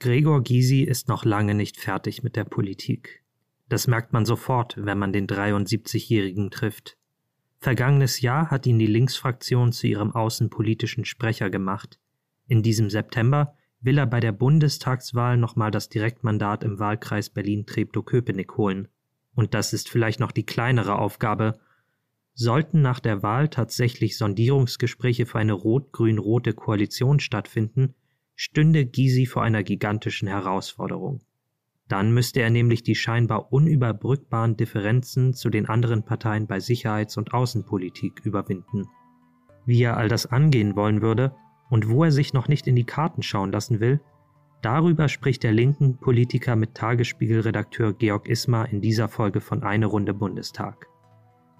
Gregor Gysi ist noch lange nicht fertig mit der Politik. Das merkt man sofort, wenn man den 73-Jährigen trifft. Vergangenes Jahr hat ihn die Linksfraktion zu ihrem außenpolitischen Sprecher gemacht. In diesem September will er bei der Bundestagswahl nochmal das Direktmandat im Wahlkreis Berlin-Treptow-Köpenick holen. Und das ist vielleicht noch die kleinere Aufgabe. Sollten nach der Wahl tatsächlich Sondierungsgespräche für eine rot-grün-rote Koalition stattfinden, stünde Gysi vor einer gigantischen Herausforderung. Dann müsste er nämlich die scheinbar unüberbrückbaren Differenzen zu den anderen Parteien bei Sicherheits- und Außenpolitik überwinden. Wie er all das angehen wollen würde und wo er sich noch nicht in die Karten schauen lassen will, darüber spricht der linken Politiker mit Tagesspiegel-Redakteur Georg Ismar in dieser Folge von Eine Runde Bundestag.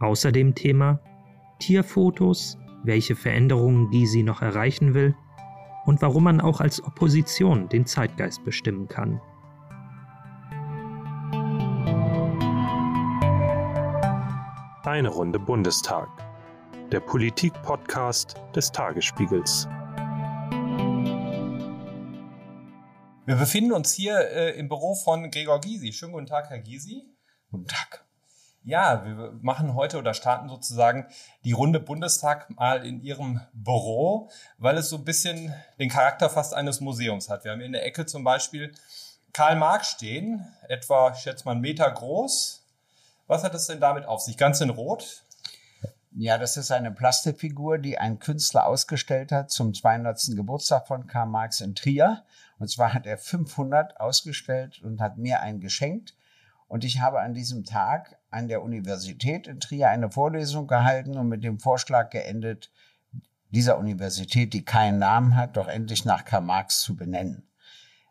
Außerdem Thema Tierfotos, welche Veränderungen Gysi noch erreichen will und warum man auch als Opposition den Zeitgeist bestimmen kann. Eine Runde Bundestag. Der Politik-Podcast des Tagesspiegels. Wir befinden uns hier äh, im Büro von Gregor Gysi. Schönen guten Tag, Herr Gysi. Guten Tag. Ja, wir machen heute oder starten sozusagen die Runde Bundestag mal in Ihrem Büro, weil es so ein bisschen den Charakter fast eines Museums hat. Wir haben in der Ecke zum Beispiel Karl Marx stehen, etwa, ich schätze mal, einen Meter groß. Was hat es denn damit auf sich? Ganz in Rot? Ja, das ist eine Plastikfigur, die ein Künstler ausgestellt hat zum 200. Geburtstag von Karl Marx in Trier. Und zwar hat er 500 ausgestellt und hat mir einen geschenkt. Und ich habe an diesem Tag an der Universität in Trier eine Vorlesung gehalten und mit dem Vorschlag geendet, dieser Universität, die keinen Namen hat, doch endlich nach Karl Marx zu benennen.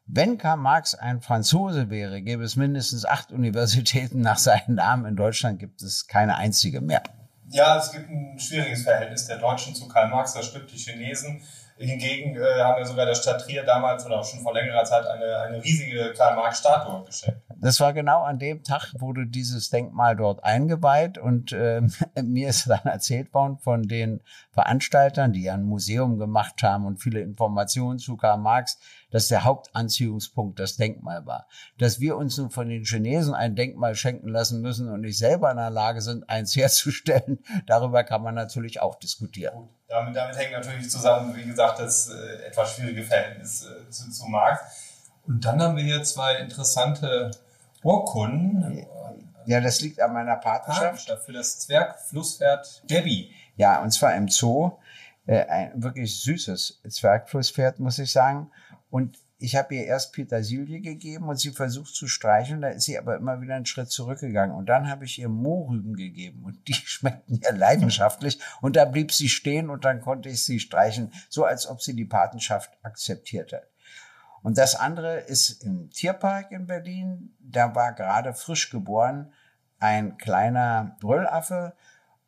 Wenn Karl Marx ein Franzose wäre, gäbe es mindestens acht Universitäten nach seinem Namen. In Deutschland gibt es keine einzige mehr. Ja, es gibt ein schwieriges Verhältnis der Deutschen zu Karl Marx. Da stimmt die Chinesen. Hingegen äh, haben wir sogar der Stadt Trier damals oder auch schon vor längerer Zeit eine, eine riesige Karl-Marx-Statue geschenkt. Das war genau an dem Tag, wurde dieses Denkmal dort eingeweiht und äh, mir ist dann erzählt worden von den Veranstaltern, die ein Museum gemacht haben und viele Informationen zu Karl Marx, dass der Hauptanziehungspunkt das Denkmal war. Dass wir uns nun von den Chinesen ein Denkmal schenken lassen müssen und nicht selber in der Lage sind, eins herzustellen, darüber kann man natürlich auch diskutieren. Gut. Damit, damit hängt natürlich zusammen, wie gesagt, das äh, etwas schwierige Verhältnis äh, zu, zu Marx. Und dann haben wir hier zwei interessante Urkunden. Ja, das liegt an meiner Partnerschaft. Partnerschaft für das Zwergflusspferd Debbie. Ja, und zwar im Zoo. Äh, ein wirklich süßes Zwergflusspferd, muss ich sagen. Und ich habe ihr erst Petersilie gegeben und sie versucht zu streicheln, da ist sie aber immer wieder einen Schritt zurückgegangen. Und dann habe ich ihr Mohrrüben gegeben und die schmeckten ihr leidenschaftlich. Und da blieb sie stehen und dann konnte ich sie streichen, so als ob sie die Patenschaft akzeptierte. Und das andere ist im Tierpark in Berlin. Da war gerade frisch geboren ein kleiner Brüllaffe.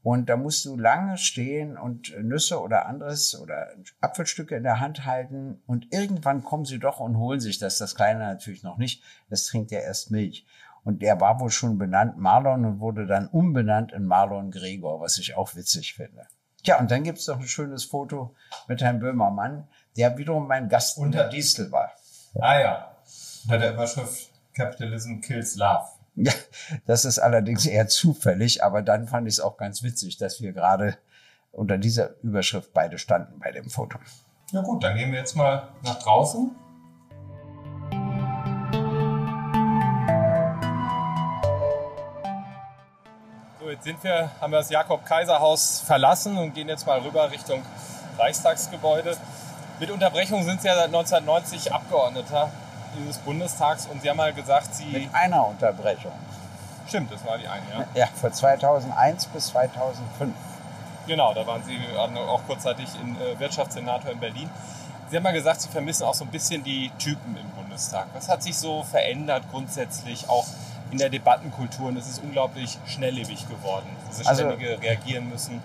Und da musst du lange stehen und Nüsse oder anderes oder Apfelstücke in der Hand halten. Und irgendwann kommen sie doch und holen sich das. Das Kleine natürlich noch nicht. Das trinkt ja erst Milch. Und der war wohl schon benannt Marlon und wurde dann umbenannt in Marlon Gregor, was ich auch witzig finde. Tja, und dann gibt's noch ein schönes Foto mit Herrn Böhmermann, der wiederum mein Gast unter Distel war. Ah ja, unter der Überschrift Capitalism Kills Love. Ja, das ist allerdings eher zufällig, aber dann fand ich es auch ganz witzig, dass wir gerade unter dieser Überschrift beide standen bei dem Foto. Ja gut, dann gehen wir jetzt mal nach draußen. So, jetzt sind wir, haben wir das Jakob-Kaiser-Haus verlassen und gehen jetzt mal rüber Richtung Reichstagsgebäude. Mit Unterbrechung sind Sie ja seit 1990 Abgeordneter dieses Bundestags und Sie haben mal gesagt, Sie... Mit einer Unterbrechung. Stimmt, das war die eine, ja. Ja, von 2001 bis 2005. Genau, da waren Sie auch kurzzeitig in äh, Wirtschaftssenator in Berlin. Sie haben mal gesagt, Sie vermissen auch so ein bisschen die Typen im Bundestag. Was hat sich so verändert grundsätzlich auch in der Debattenkultur? Und es ist unglaublich schnelllebig geworden, diese also, ständige Reagieren müssen.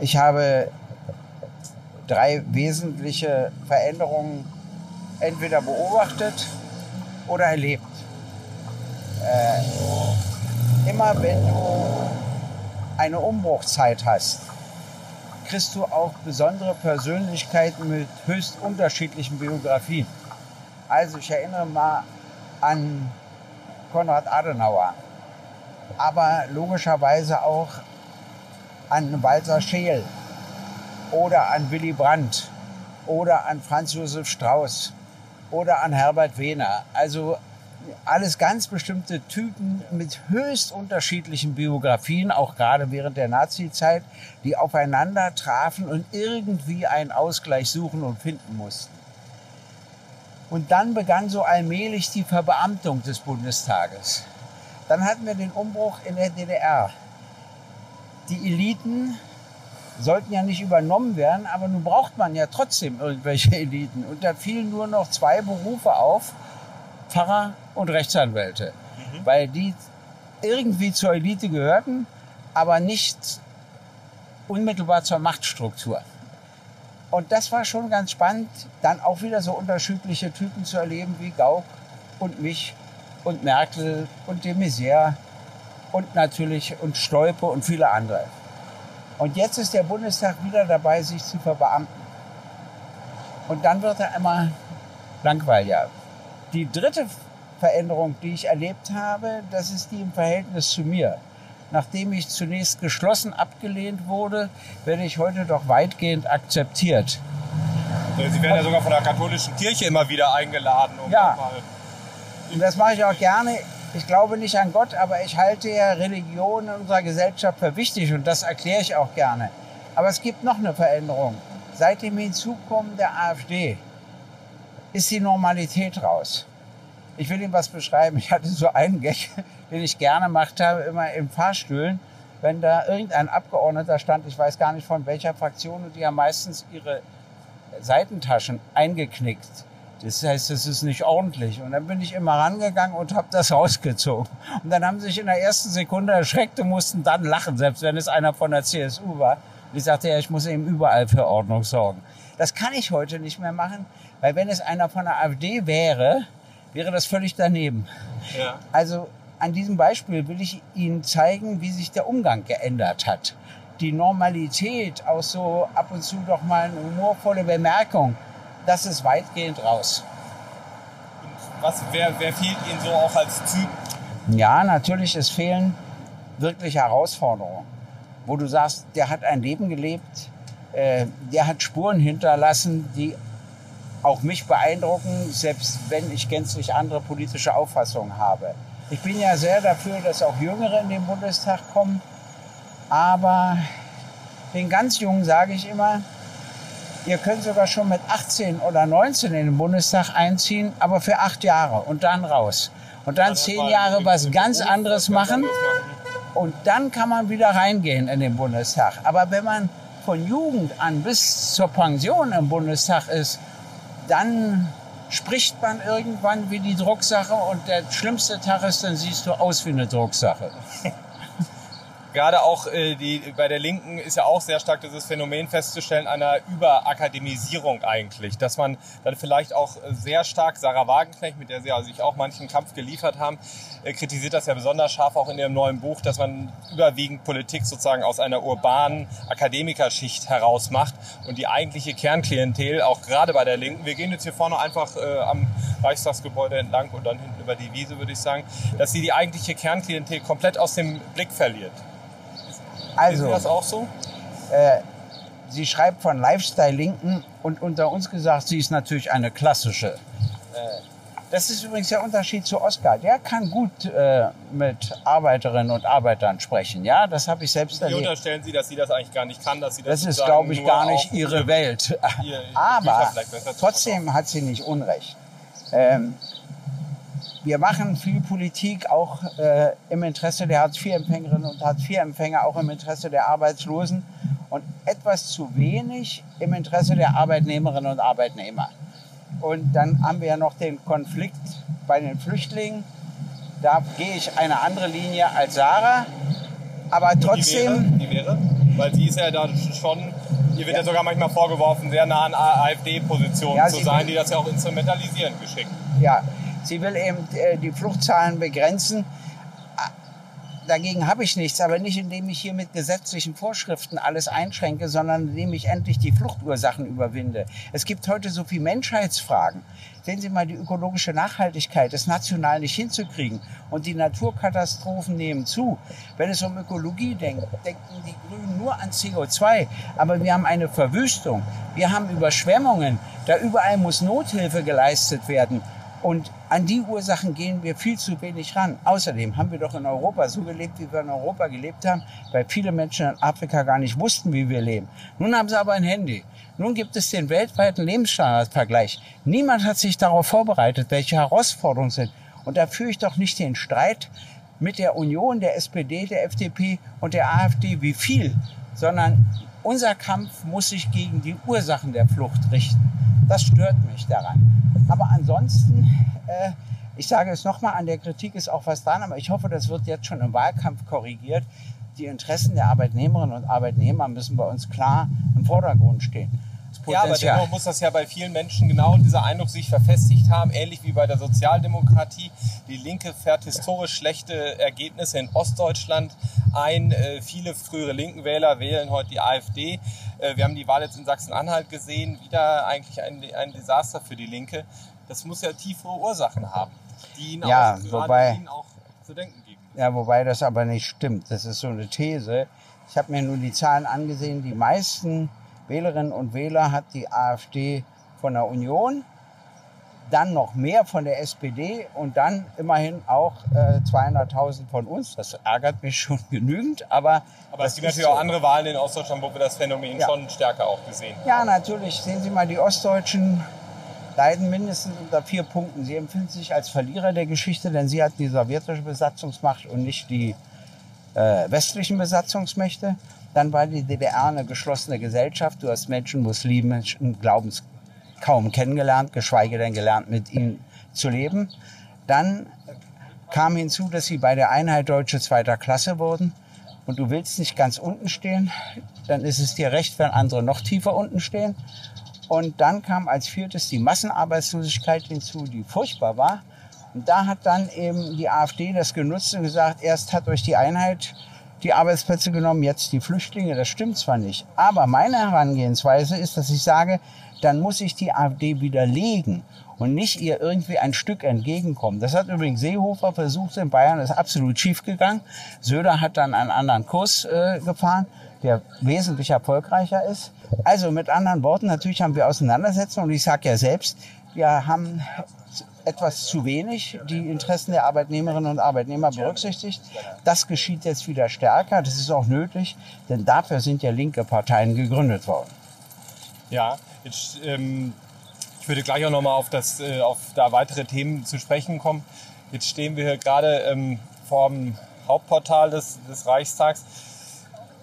Ich habe drei wesentliche Veränderungen entweder beobachtet oder erlebt. Äh, immer wenn du eine Umbruchzeit hast, kriegst du auch besondere Persönlichkeiten mit höchst unterschiedlichen Biografien. Also ich erinnere mal an Konrad Adenauer, aber logischerweise auch an Walter Scheel oder an Willy Brandt oder an Franz Josef Strauß oder an Herbert Wehner. Also alles ganz bestimmte Typen mit höchst unterschiedlichen Biografien, auch gerade während der Nazi-Zeit, die aufeinander trafen und irgendwie einen Ausgleich suchen und finden mussten. Und dann begann so allmählich die Verbeamtung des Bundestages. Dann hatten wir den Umbruch in der DDR. Die Eliten sollten ja nicht übernommen werden, aber nun braucht man ja trotzdem irgendwelche Eliten. Und da fielen nur noch zwei Berufe auf, Pfarrer und Rechtsanwälte, mhm. weil die irgendwie zur Elite gehörten, aber nicht unmittelbar zur Machtstruktur. Und das war schon ganz spannend, dann auch wieder so unterschiedliche Typen zu erleben wie Gauck und mich und Merkel und de Maizière und natürlich und Stolpe und viele andere. Und jetzt ist der Bundestag wieder dabei, sich zu verbeamten. Und dann wird er immer langweiliger. Die dritte Veränderung, die ich erlebt habe, das ist die im Verhältnis zu mir. Nachdem ich zunächst geschlossen abgelehnt wurde, werde ich heute doch weitgehend akzeptiert. Sie werden ja sogar von der katholischen Kirche immer wieder eingeladen. Um ja, und das mache ich auch gerne. Ich glaube nicht an Gott, aber ich halte ja Religion in unserer Gesellschaft für wichtig und das erkläre ich auch gerne. Aber es gibt noch eine Veränderung. Seit dem Hinzukommen der AfD ist die Normalität raus. Ich will Ihnen was beschreiben. Ich hatte so einen Gag, den ich gerne gemacht habe, immer in Fahrstühlen. Wenn da irgendein Abgeordneter stand, ich weiß gar nicht von welcher Fraktion, und die haben meistens ihre Seitentaschen eingeknickt. Das heißt, das ist nicht ordentlich. Und dann bin ich immer rangegangen und habe das rausgezogen. Und dann haben sie sich in der ersten Sekunde erschreckt und mussten dann lachen, selbst wenn es einer von der CSU war. Und ich sagte, ja, ich muss eben überall für Ordnung sorgen. Das kann ich heute nicht mehr machen, weil wenn es einer von der AfD wäre, wäre das völlig daneben. Ja. Also an diesem Beispiel will ich Ihnen zeigen, wie sich der Umgang geändert hat. Die Normalität, auch so ab und zu doch mal eine humorvolle Bemerkung, das ist weitgehend raus. Und was, wer, wer fehlt Ihnen so auch als Typ? Ja, natürlich, es fehlen wirklich Herausforderungen, wo du sagst, der hat ein Leben gelebt, äh, der hat Spuren hinterlassen, die auch mich beeindrucken, selbst wenn ich gänzlich andere politische Auffassungen habe. Ich bin ja sehr dafür, dass auch Jüngere in den Bundestag kommen, aber den ganz Jungen sage ich immer, ihr könnt sogar schon mit 18 oder 19 in den Bundestag einziehen, aber für acht Jahre und dann raus. Und dann zehn Jahre was ganz anderes machen und dann kann man wieder reingehen in den Bundestag. Aber wenn man von Jugend an bis zur Pension im Bundestag ist, dann spricht man irgendwann wie die Drucksache und der schlimmste Tag ist, dann siehst du aus wie eine Drucksache. gerade auch äh, die, bei der Linken ist ja auch sehr stark dieses Phänomen festzustellen einer Überakademisierung eigentlich, dass man dann vielleicht auch sehr stark Sarah Wagenknecht, mit der sie sich auch manchen Kampf geliefert haben, äh, kritisiert das ja besonders scharf auch in ihrem neuen Buch, dass man überwiegend Politik sozusagen aus einer urbanen Akademikerschicht heraus macht und die eigentliche Kernklientel auch gerade bei der Linken, wir gehen jetzt hier vorne einfach äh, am Reichstagsgebäude entlang und dann hinten über die Wiese, würde ich sagen, dass sie die eigentliche Kernklientel komplett aus dem Blick verliert. Also, ist das auch so? Äh, sie schreibt von Lifestyle-Linken und unter uns gesagt, sie ist natürlich eine klassische. Äh, das ist übrigens der Unterschied zu Oskar. Der kann gut äh, mit Arbeiterinnen und Arbeitern sprechen. Ja, das habe ich selbst erlebt. Wie unterstellen Sie, dass sie das eigentlich gar nicht kann? Dass sie das, das ist, glaube ich, gar nicht ihre Welt. Ihr, Aber trotzdem hat sie nicht Unrecht. Ähm, wir machen viel Politik auch äh, im Interesse der Hartz-IV-Empfängerinnen und Hartz-IV-Empfänger, auch im Interesse der Arbeitslosen und etwas zu wenig im Interesse der Arbeitnehmerinnen und Arbeitnehmer. Und dann haben wir ja noch den Konflikt bei den Flüchtlingen. Da gehe ich eine andere Linie als Sarah. Aber trotzdem. Die wäre? Die wäre? Weil sie ist ja da schon, ihr wird ja, ja sogar manchmal vorgeworfen, sehr nah an AfD-Positionen ja, zu sein, die das ja auch instrumentalisieren geschickt. Ja, Sie will eben äh, die Fluchtzahlen begrenzen. dagegen habe ich nichts, aber nicht indem ich hier mit gesetzlichen Vorschriften alles einschränke, sondern indem ich endlich die Fluchtursachen überwinde. Es gibt heute so viele Menschheitsfragen. Sehen Sie mal die ökologische Nachhaltigkeit, das national nicht hinzukriegen. Und die Naturkatastrophen nehmen zu. Wenn es um Ökologie denkt, denken die Grünen nur an CO2. Aber wir haben eine Verwüstung. Wir haben Überschwemmungen. Da überall muss Nothilfe geleistet werden. Und an die Ursachen gehen wir viel zu wenig ran. Außerdem haben wir doch in Europa so gelebt, wie wir in Europa gelebt haben, weil viele Menschen in Afrika gar nicht wussten, wie wir leben. Nun haben sie aber ein Handy. Nun gibt es den weltweiten Lebensstandardvergleich. Niemand hat sich darauf vorbereitet, welche Herausforderungen sind. Und da führe ich doch nicht den Streit mit der Union, der SPD, der FDP und der AfD, wie viel, sondern unser Kampf muss sich gegen die Ursachen der Flucht richten. Das stört mich daran. Aber ansonsten, äh, ich sage es nochmal, an der Kritik ist auch was dran, aber ich hoffe, das wird jetzt schon im Wahlkampf korrigiert. Die Interessen der Arbeitnehmerinnen und Arbeitnehmer müssen bei uns klar im Vordergrund stehen. Ja, aber dennoch muss das ja bei vielen Menschen genau dieser Eindruck sich verfestigt haben, ähnlich wie bei der Sozialdemokratie. Die Linke fährt historisch schlechte Ergebnisse in Ostdeutschland ein. Äh, viele frühere linken Wähler wählen heute die AfD. Äh, wir haben die Wahl jetzt in Sachsen-Anhalt gesehen. Wieder eigentlich ein, ein Desaster für die Linke. Das muss ja tiefere Ursachen haben, die ihnen ja, auch, wobei, ihnen auch zu denken geben. Ja, wobei das aber nicht stimmt. Das ist so eine These. Ich habe mir nur die Zahlen angesehen. Die meisten Wählerinnen und Wähler hat die AfD von der Union, dann noch mehr von der SPD und dann immerhin auch äh, 200.000 von uns. Das ärgert mich schon genügend, aber. Aber es gibt natürlich so. auch andere Wahlen in Ostdeutschland, wo wir das Phänomen ja. schon stärker auch gesehen haben. Ja, natürlich. Sehen Sie mal, die Ostdeutschen leiden mindestens unter vier Punkten. Sie empfinden sich als Verlierer der Geschichte, denn sie hatten die sowjetische Besatzungsmacht und nicht die äh, westlichen Besatzungsmächte. Dann war die DDR eine geschlossene Gesellschaft. Du hast Menschen, muslimischen Glaubens kaum kennengelernt, geschweige denn gelernt, mit ihnen zu leben. Dann kam hinzu, dass sie bei der Einheit Deutsche zweiter Klasse wurden. Und du willst nicht ganz unten stehen, dann ist es dir recht, wenn andere noch tiefer unten stehen. Und dann kam als viertes die Massenarbeitslosigkeit hinzu, die furchtbar war. Und da hat dann eben die AfD das genutzt und gesagt, erst hat euch die Einheit die Arbeitsplätze genommen, jetzt die Flüchtlinge. Das stimmt zwar nicht, aber meine Herangehensweise ist, dass ich sage, dann muss ich die AfD widerlegen und nicht ihr irgendwie ein Stück entgegenkommen. Das hat übrigens Seehofer versucht in Bayern, ist absolut schief gegangen. Söder hat dann einen anderen Kurs äh, gefahren, der wesentlich erfolgreicher ist. Also mit anderen Worten, natürlich haben wir Auseinandersetzungen und ich sage ja selbst, wir haben etwas zu wenig die Interessen der Arbeitnehmerinnen und Arbeitnehmer berücksichtigt. Das geschieht jetzt wieder stärker. Das ist auch nötig, denn dafür sind ja linke Parteien gegründet worden. Ja, jetzt, ähm, ich würde gleich auch nochmal auf, äh, auf da weitere Themen zu sprechen kommen. Jetzt stehen wir hier gerade ähm, vor dem Hauptportal des, des Reichstags.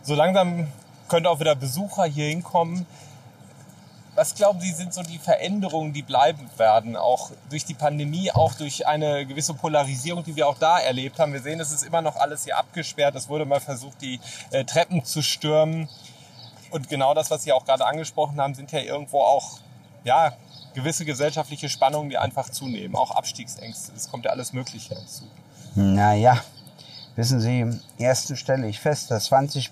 So langsam könnte auch wieder Besucher hier hinkommen. Was glauben Sie, sind so die Veränderungen, die bleiben werden, auch durch die Pandemie, auch durch eine gewisse Polarisierung, die wir auch da erlebt haben? Wir sehen, es ist immer noch alles hier abgesperrt. Es wurde mal versucht, die äh, Treppen zu stürmen. Und genau das, was Sie auch gerade angesprochen haben, sind ja irgendwo auch ja, gewisse gesellschaftliche Spannungen, die einfach zunehmen. Auch Abstiegsängste. Es kommt ja alles Mögliche hinzu. Naja, wissen Sie, erstens stelle ich fest, dass 20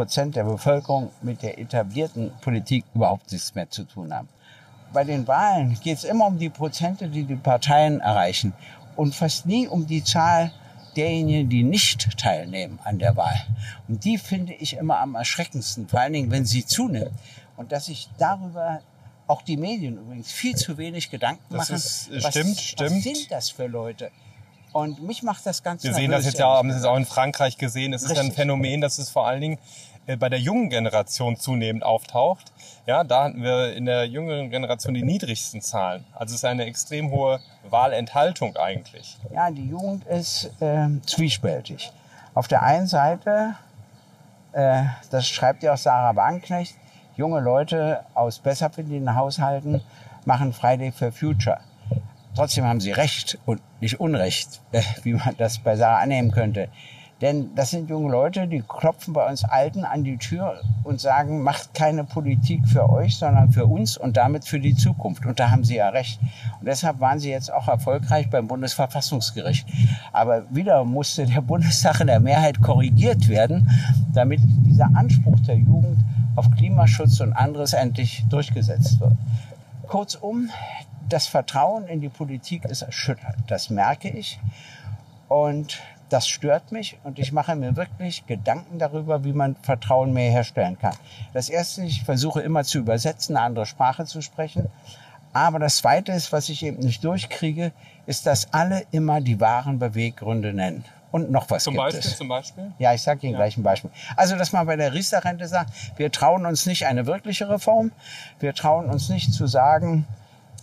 Prozent der Bevölkerung mit der etablierten Politik überhaupt nichts mehr zu tun haben. Bei den Wahlen geht es immer um die Prozente, die die Parteien erreichen und fast nie um die Zahl derjenigen, die nicht teilnehmen an der Wahl. Und die finde ich immer am erschreckendsten, vor allen Dingen, wenn sie zunimmt. Und dass sich darüber auch die Medien übrigens viel zu wenig Gedanken das machen. Ist, was, stimmt, stimmt. Was sind das für Leute? Und mich macht das ganz Wir sehen das jetzt ja, haben das jetzt auch in Frankreich gesehen. Es ist ein Phänomen, dass es vor allen Dingen bei der jungen Generation zunehmend auftaucht. Ja, da hatten wir in der jüngeren Generation die niedrigsten Zahlen. Also es ist eine extrem hohe Wahlenthaltung eigentlich. Ja, die Jugend ist äh, zwiespältig. Auf der einen Seite, äh, das schreibt ja auch Sarah Wagenknecht, junge Leute aus besser verdienenden Haushalten machen Friday for Future. Trotzdem haben sie Recht und nicht Unrecht, wie man das bei Sarah annehmen könnte. Denn das sind junge Leute, die klopfen bei uns Alten an die Tür und sagen, macht keine Politik für euch, sondern für uns und damit für die Zukunft. Und da haben sie ja recht. Und deshalb waren sie jetzt auch erfolgreich beim Bundesverfassungsgericht. Aber wieder musste der Bundestag in der Mehrheit korrigiert werden, damit dieser Anspruch der Jugend auf Klimaschutz und anderes endlich durchgesetzt wird. Kurzum, das Vertrauen in die Politik ist erschüttert. Das merke ich. Und das stört mich und ich mache mir wirklich Gedanken darüber, wie man Vertrauen mehr herstellen kann. Das erste, ich versuche immer zu übersetzen, eine andere Sprache zu sprechen. Aber das zweite ist, was ich eben nicht durchkriege, ist, dass alle immer die wahren Beweggründe nennen. Und noch was Zum gibt Beispiel, es. zum Beispiel? Ja, ich sage Ihnen Ja. gleich ein Beispiel. Also, dass man bei der Riester-Rente sagt, wir trauen uns nicht eine wirkliche Reform. Wir trauen uns nicht zu sagen,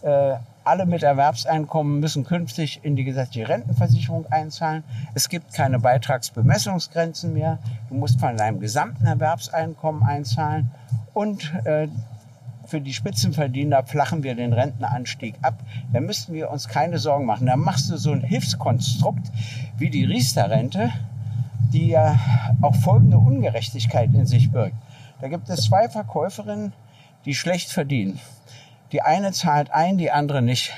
äh, alle mit Erwerbseinkommen müssen künftig in die gesetzliche Rentenversicherung einzahlen. Es gibt keine Beitragsbemessungsgrenzen mehr. Du musst von deinem gesamten Erwerbseinkommen einzahlen. Und äh, für die Spitzenverdiener flachen wir den Rentenanstieg ab. Da müssten wir uns keine Sorgen machen. Da machst du so ein Hilfskonstrukt wie die Riester-Rente, die ja auch folgende Ungerechtigkeit in sich birgt. Da gibt es zwei Verkäuferinnen, die schlecht verdienen. Die eine zahlt ein, die andere nicht.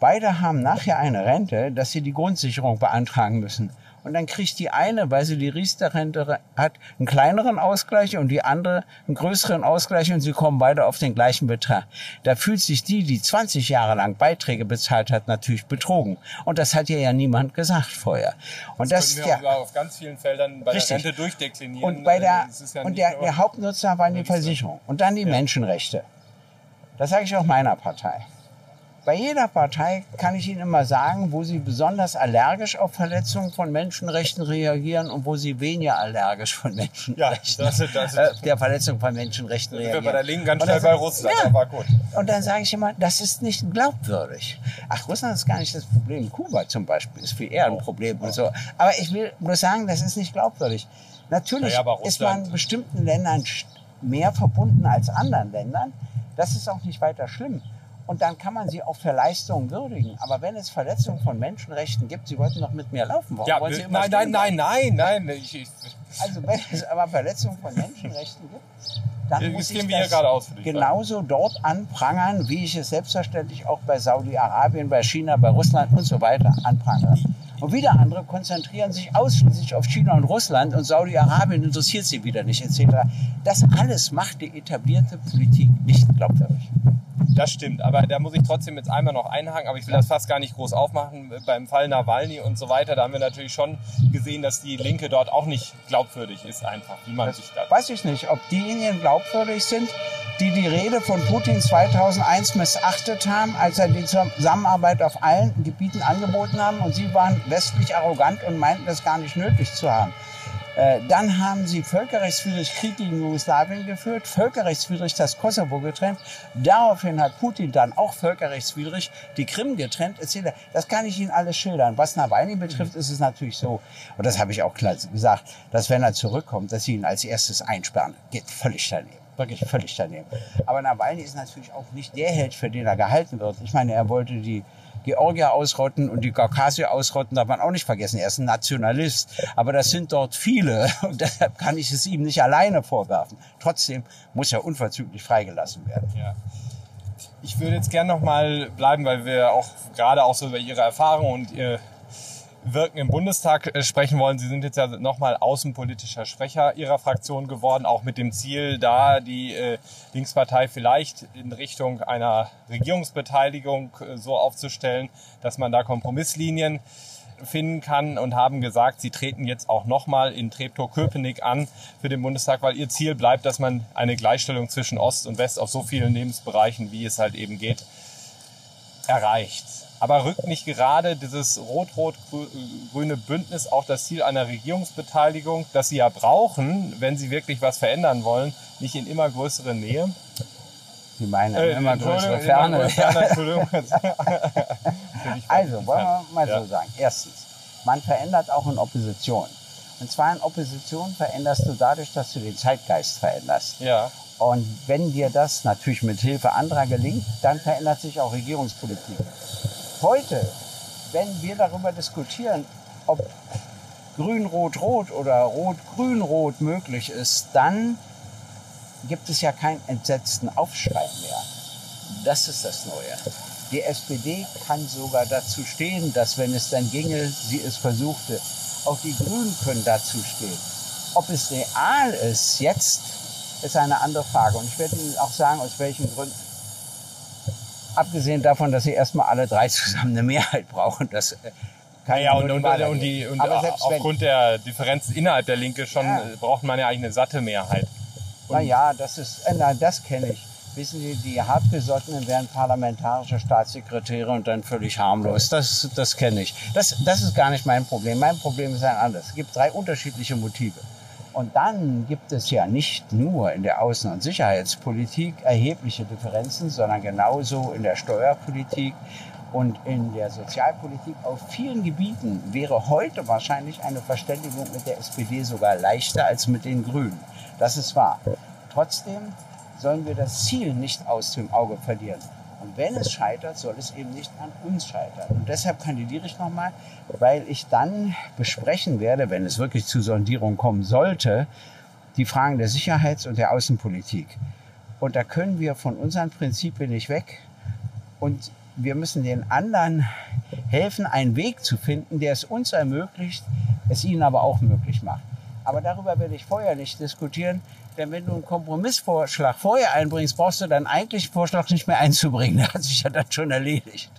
Beide haben nachher eine Rente, dass sie die Grundsicherung beantragen müssen. Und dann kriegt die eine, weil sie die Riester-Rente hat, einen kleineren Ausgleich und die andere einen größeren Ausgleich und sie kommen beide auf den gleichen Betrag. Da fühlt sich die, die 20 Jahre lang Beiträge bezahlt hat, natürlich betrogen. Und das hat ihr ja niemand gesagt vorher. Und das, können wir ja, auf ganz vielen Feldern bei Richtig. der Rente durchdeklinieren. und bei der, ist ja und der, der Hauptnutzer waren die. Versicherung. Und dann die Menschenrechte. Das sage ich auch meiner Partei. Bei jeder Partei kann ich Ihnen immer sagen, wo sie besonders allergisch auf Verletzungen von Menschenrechten reagieren und wo sie weniger allergisch von Menschenrechten, das ist- das ist- äh, der Verletzung von Menschenrechten sind wir reagieren. bei der Linken ganz schnell bei Russland, Ja. aber gut. Und dann sage ich immer, das ist nicht glaubwürdig. Ach, Russland ist gar nicht das Problem. Kuba zum Beispiel ist viel eher ein Problem und so. Aber ich will nur sagen, das ist nicht glaubwürdig. Natürlich Ja, ja, ist man in bestimmten Ländern mehr verbunden als anderen Ländern. Das ist auch nicht weiter schlimm. Und dann kann man sie auch für Leistungen würdigen. Aber wenn es Verletzungen von Menschenrechten gibt, Sie wollten doch mit mir laufen. Warum Ja, wollen Sie immer nein, nein, nein, nein, nein. Ich, also wenn es aber Verletzungen von Menschenrechten gibt, dann Wir muss ich das gerade aus, genauso dort anprangern, wie ich es selbstverständlich auch bei Saudi-Arabien, bei China, bei Russland und so weiter anprangere. Und wieder andere konzentrieren sich ausschließlich auf China und Russland und Saudi-Arabien interessiert sie wieder nicht etc. Das alles macht die etablierte Politik nicht glaubwürdig. Das stimmt, aber da muss ich trotzdem jetzt einmal noch einhaken, aber ich will das fast gar nicht groß aufmachen. Beim Fall Nawalny und so weiter, da haben wir natürlich schon gesehen, dass die Linke dort auch nicht glaubwürdig ist, einfach, wie man sich da. Weiß ich nicht, ob diejenigen glaubwürdig sind, die die Rede von Putin 2001 missachtet haben, als er die Zusammenarbeit auf allen Gebieten angeboten haben und sie waren westlich arrogant und meinten das gar nicht nötig zu haben. Äh, Dann haben sie völkerrechtswidrig Krieg gegen Jugoslawien geführt, völkerrechtswidrig das Kosovo getrennt. Daraufhin hat Putin dann auch völkerrechtswidrig die Krim getrennt, etc. Das kann ich Ihnen alles schildern. Was Nawalny betrifft, ist es natürlich so, und das habe ich auch klar gesagt, dass wenn er zurückkommt, dass sie ihn als erstes einsperren. Geht völlig daneben. Wirklich völlig daneben. Aber Nawalny ist natürlich auch nicht der Held, für den er gehalten wird. Ich meine, er wollte die Georgier ausrotten und die Kaukasier ausrotten, darf man auch nicht vergessen. Er ist ein Nationalist. Aber das sind dort viele und deshalb kann ich es ihm nicht alleine vorwerfen. Trotzdem muss er unverzüglich freigelassen werden. Ja. Ich würde jetzt gerne noch mal bleiben, weil wir auch gerade auch so über Ihre Erfahrungen und Ihr Wirken im Bundestag äh, sprechen wollen. Sie sind jetzt ja noch mal außenpolitischer Sprecher Ihrer Fraktion geworden, auch mit dem Ziel, da die äh, Linkspartei vielleicht in Richtung einer Regierungsbeteiligung äh, so aufzustellen, dass man da Kompromisslinien finden kann und haben gesagt, sie treten jetzt auch nochmal in Treptow-Köpenick an für den Bundestag, weil ihr Ziel bleibt, dass man eine Gleichstellung zwischen Ost und West auf so vielen Lebensbereichen, wie es halt eben geht, erreicht. Aber rückt nicht gerade dieses rot-rot-grüne Bündnis auch das Ziel einer Regierungsbeteiligung, das sie ja brauchen, wenn sie wirklich was verändern wollen, nicht in immer größere Nähe? Sie meinen Äh, immer größere Ferne. immer größere Ferne, Entschuldigung. Also, wollen wir mal so sagen. Erstens, man verändert auch in Opposition. Und zwar in Opposition veränderst du dadurch, dass du den Zeitgeist veränderst. Ja, Und wenn dir das natürlich mit Hilfe anderer gelingt, dann verändert sich auch Regierungspolitik. Heute, wenn wir darüber diskutieren, ob Grün-Rot-Rot oder Rot-Grün-Rot möglich ist, dann gibt es ja keinen entsetzten Aufschrei mehr. Das ist das Neue. Die SPD kann sogar dazu stehen, dass wenn es dann ginge, sie es versuchte. Auch die Grünen können dazu stehen. Ob es real ist jetzt, ist eine andere Frage. Und ich werde Ihnen auch sagen, aus welchen Gründen. Abgesehen davon, dass sie erstmal alle drei zusammen eine Mehrheit brauchen. Das äh, kann ja, und, und, und, die, und aufgrund der Differenz innerhalb der Linke schon ja. Äh, braucht man ja eigentlich eine satte Mehrheit. Naja, das ist, äh, nein, das kenne ich. Wissen Sie, die Hartgesottenen wären parlamentarische Staatssekretäre und dann völlig harmlos. Das, das kenne ich. Das, das ist gar nicht mein Problem. Mein Problem ist ein anderes. Es gibt drei unterschiedliche Motive. Und dann gibt es ja nicht nur in der Außen- und Sicherheitspolitik erhebliche Differenzen, sondern genauso in der Steuerpolitik und in der Sozialpolitik. Auf vielen Gebieten wäre heute wahrscheinlich eine Verständigung mit der SPD sogar leichter als mit den Grünen. Das ist wahr. Trotzdem sollen wir das Ziel nicht aus dem Auge verlieren. Und wenn es scheitert, soll es eben nicht an uns scheitern. Und deshalb kandidiere ich nochmal, weil ich dann besprechen werde, wenn es wirklich zu Sondierung kommen sollte, die Fragen der Sicherheits- und der Außenpolitik. Und da können wir von unseren Prinzipien nicht weg. Und wir müssen den anderen helfen, einen Weg zu finden, der es uns ermöglicht, es ihnen aber auch möglich macht. Aber darüber werde ich vorher nicht diskutieren, denn wenn du einen Kompromissvorschlag vorher einbringst, brauchst du dann eigentlich den Vorschlag nicht mehr einzubringen. Der hat sich ja dann schon erledigt.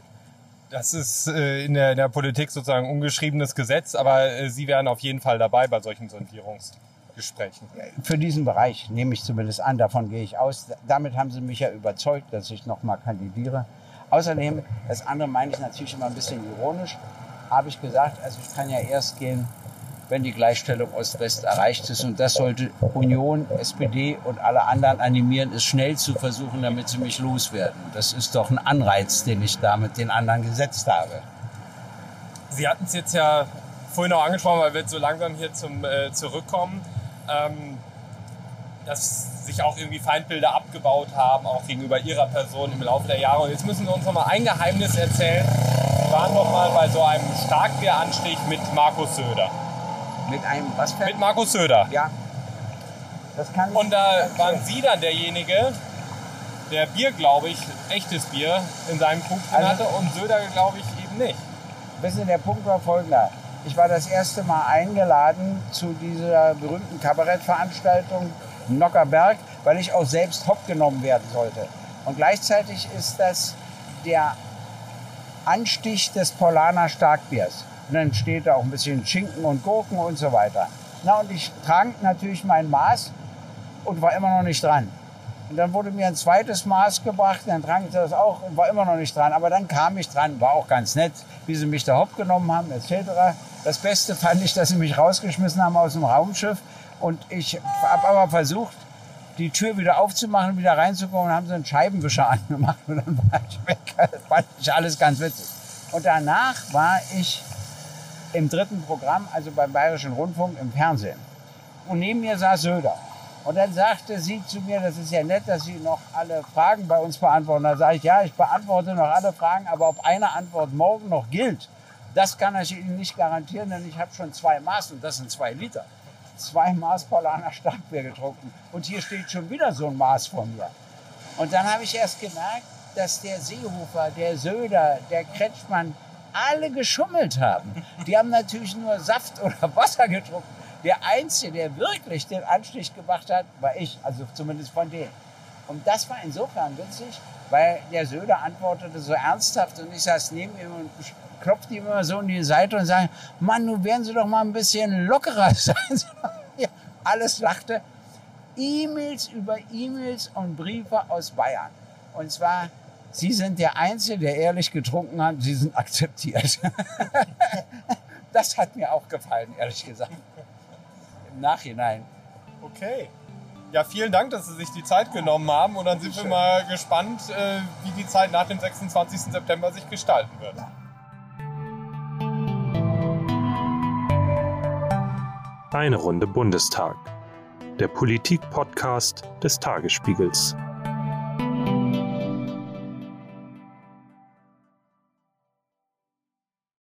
Das ist äh, in, der, in der Politik sozusagen ungeschriebenes Gesetz, aber äh, Sie wären auf jeden Fall dabei bei solchen Sondierungsgesprächen. Für diesen Bereich nehme ich zumindest an, davon gehe ich aus. Damit haben Sie mich ja überzeugt, dass ich nochmal kandidiere. Außerdem, das andere meine ich natürlich immer ein bisschen ironisch, habe ich gesagt, also ich kann ja erst gehen, wenn die Gleichstellung Ost-West erreicht ist. Und das sollte Union, SPD und alle anderen animieren, es schnell zu versuchen, damit sie mich loswerden. Das ist doch ein Anreiz, den ich da mit den anderen gesetzt habe. Sie hatten es jetzt ja vorhin auch angesprochen, weil wir jetzt so langsam hier zum äh, Zurückkommen, ähm, dass sich auch irgendwie Feindbilder abgebaut haben, auch gegenüber Ihrer Person im Laufe der Jahre. Und jetzt müssen Sie uns noch mal ein Geheimnis erzählen. Sie waren noch mal bei so einem Starkbieranstich mit Markus Söder. Mit einem was für? Mit Markus Söder. Ja. Das kann ich Und da waren Sie dann derjenige, der Bier, glaube ich, echtes Bier in seinem Krug drin also, hatte und Söder, glaube ich, eben nicht. Wissen Sie, der Punkt war folgender. Ich war das erste Mal eingeladen zu dieser berühmten Kabarettveranstaltung Nockerberg, weil ich auch selbst hopp genommen werden sollte. Und gleichzeitig ist das der Anstich des Polaner Starkbiers. Und dann steht da auch ein bisschen Schinken und Gurken und so weiter. Na, und ich trank natürlich mein Maß und war immer noch nicht dran. Und dann wurde mir ein zweites Maß gebracht, dann trank ich das auch und war immer noch nicht dran. Aber dann kam ich dran, war auch ganz nett, wie sie mich da hopp genommen haben, etc. Das Beste fand ich, dass sie mich rausgeschmissen haben aus dem Raumschiff. Und ich habe aber versucht, die Tür wieder aufzumachen, wieder reinzukommen, und haben sie einen Scheibenwischer angemacht und dann war ich weg. Das fand ich alles ganz witzig. Und danach war ich im dritten Programm, also beim Bayerischen Rundfunk im Fernsehen. Und neben mir saß Söder. Und dann sagte sie zu mir, das ist ja nett, dass Sie noch alle Fragen bei uns beantworten. Da sage ich, ja, ich beantworte noch alle Fragen, aber ob eine Antwort morgen noch gilt, das kann ich Ihnen nicht garantieren, denn ich habe schon zwei Maß und das sind zwei Liter. Zwei Maß Paulaner Starkbier getrunken. Und hier steht schon wieder so ein Maß vor mir. Und dann habe ich erst gemerkt, dass der Seehofer, der Söder, der Kretschmann, alle geschummelt haben. Die haben natürlich nur Saft oder Wasser getrunken. Der Einzige, der wirklich den Anstich gemacht hat, war ich, also zumindest von denen. Und das war insofern witzig, weil der Söder antwortete so ernsthaft und ich saß neben ihm und klopfte ihm immer so in die Seite und sagte, Mann, nun werden Sie doch mal ein bisschen lockerer sein. ja, alles lachte. E-Mails über E-Mails und Briefe aus Bayern. Und zwar Sie sind der Einzige, der ehrlich getrunken hat. Sie sind akzeptiert. das hat mir auch gefallen, ehrlich gesagt. Im Nachhinein. Okay. Ja, vielen Dank, dass Sie sich die Zeit genommen haben. Und dann sind wir mal gespannt, äh, wie die Zeit nach dem 26. September sich gestalten wird. Eine Runde Bundestag. Der Politik-Podcast des Tagesspiegels.